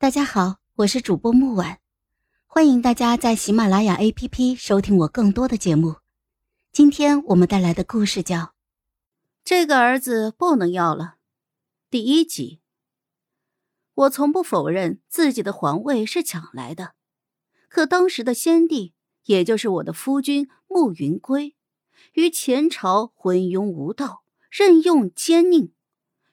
大家好，我是主播木婉，欢迎大家在喜马拉雅 APP 收听我更多的节目。今天我们带来的故事叫《这个儿子不能要了》第一集。我从不否认自己的皇位是抢来的，可当时的先帝，也就是我的夫君慕云归，于前朝昏庸无道，任用奸佞。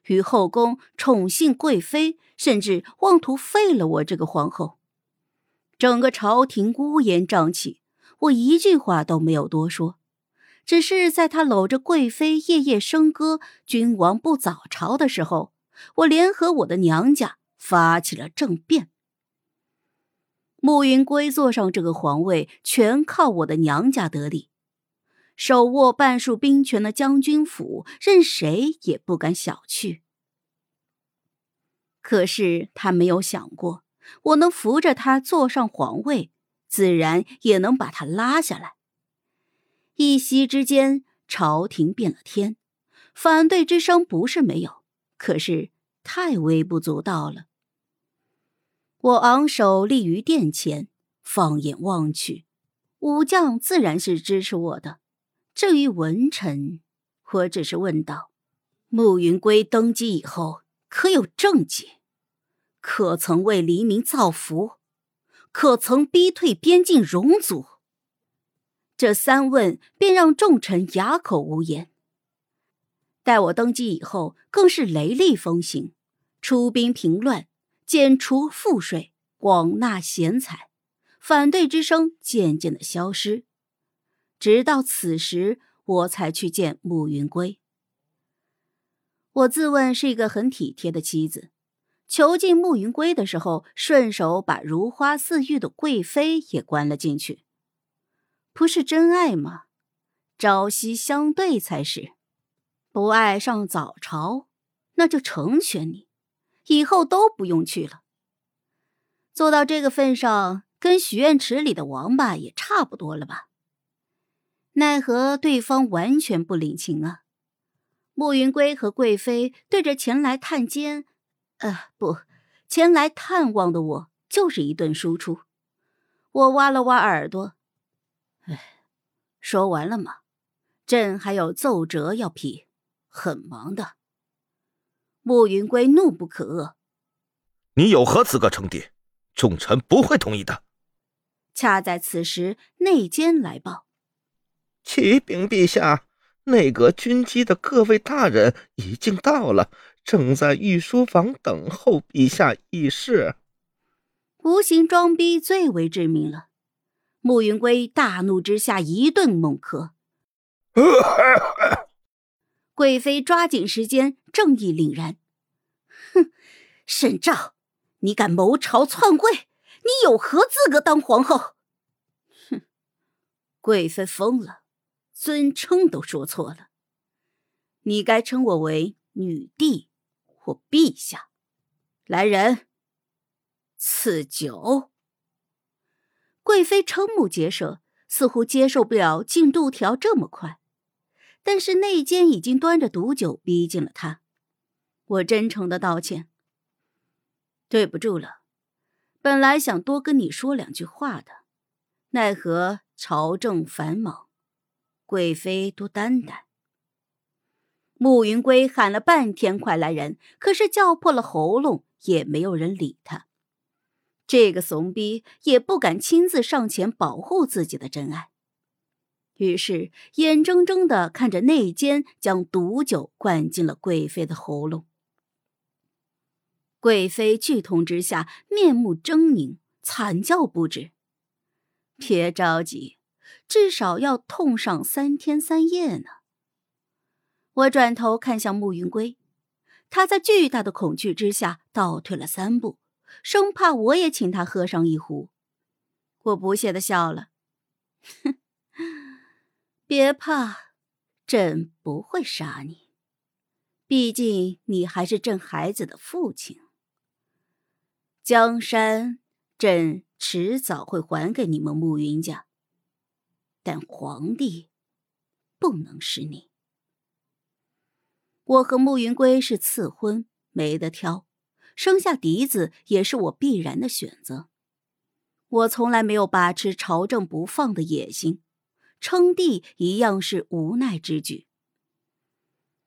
于后宫宠幸贵妃，甚至妄图废了我这个皇后，整个朝廷乌烟瘴气。我一句话都没有多说，只是在他搂着贵妃夜夜笙歌“君王不早朝”的时候，我联合我的娘家发起了政变。慕云归坐上这个皇位，全靠我的娘家得力。手握半数兵权的将军府，任谁也不敢小觑。可是他没有想过，我能扶着他坐上皇位，自然也能把他拉下来。一夕之间，朝廷变了天，反对之声不是没有，可是太微不足道了。我昂首立于殿前，放眼望去，武将自然是支持我的。至于文臣，我只是问道：“慕云归登基以后，可有政绩？可曾为黎民造福？可曾逼退边境戎族？”这三问便让众臣哑口无言。待我登基以后，更是雷厉风行，出兵平乱，减除赋税，广纳贤才，反对之声渐渐的消失。直到此时，我才去见慕云归。我自问是一个很体贴的妻子，囚禁慕云归的时候，顺手把如花似玉的贵妃也关了进去。不是真爱吗？朝夕相对才是。不爱上早朝，那就成全你，以后都不用去了。做到这个份上，跟许愿池里的王八也差不多了吧？奈何对方完全不领情啊！慕云归和贵妃对着前来探监，呃，不，前来探望的我就是一顿输出。我挖了挖耳朵，哎，说完了吗？朕还有奏折要批，很忙的。慕云归怒不可遏：“你有何资格称帝？众臣不会同意的。”恰在此时，内奸来报。启禀陛下，内阁军机的各位大人已经到了，正在御书房等候陛下议事。无形装逼最为致命了。慕云归大怒之下一顿猛咳。贵妃抓紧时间，正义凛然。哼，沈照，你敢谋朝篡位？你有何资格当皇后？哼，贵妃疯了。尊称都说错了，你该称我为女帝或陛下。来人，赐酒。贵妃瞠目结舌，似乎接受不了进度条这么快。但是内奸已经端着毒酒逼近了他，我真诚的道歉，对不住了。本来想多跟你说两句话的，奈何朝政繁忙。贵妃多担待。慕云归喊了半天“快来人”，可是叫破了喉咙，也没有人理他。这个怂逼也不敢亲自上前保护自己的真爱，于是眼睁睁的看着内奸将毒酒灌进了贵妃的喉咙。贵妃剧痛之下，面目狰狞，惨叫不止。别着急。至少要痛上三天三夜呢。我转头看向慕云归，他在巨大的恐惧之下倒退了三步，生怕我也请他喝上一壶。我不屑的笑了，哼，别怕，朕不会杀你，毕竟你还是朕孩子的父亲。江山，朕迟早会还给你们慕云家。但皇帝不能是你。我和慕云归是赐婚，没得挑，生下嫡子也是我必然的选择。我从来没有把持朝政不放的野心，称帝一样是无奈之举。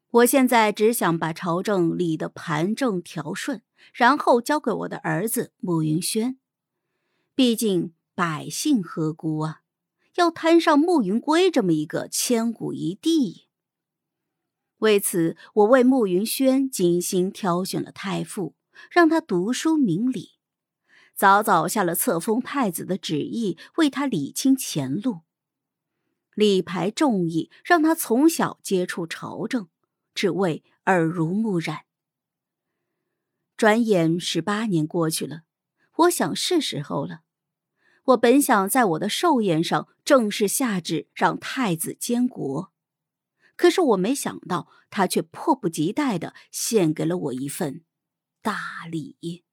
我现在只想把朝政理得盘正条顺，然后交给我的儿子慕云轩。毕竟百姓何辜啊？要摊上慕云归这么一个千古一帝。为此，我为慕云轩精心挑选了太傅，让他读书明理，早早下了册封太子的旨意，为他理清前路，李排众议，让他从小接触朝政。只为耳濡目染。转眼十八年过去了，我想是时候了。我本想在我的寿宴上正式下旨让太子监国，可是我没想到他却迫不及待的献给了我一份大礼。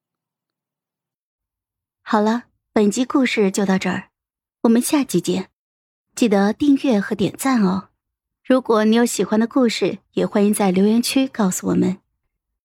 好了，本集故事就到这儿，我们下集见，记得订阅和点赞哦。如果你有喜欢的故事，也欢迎在留言区告诉我们。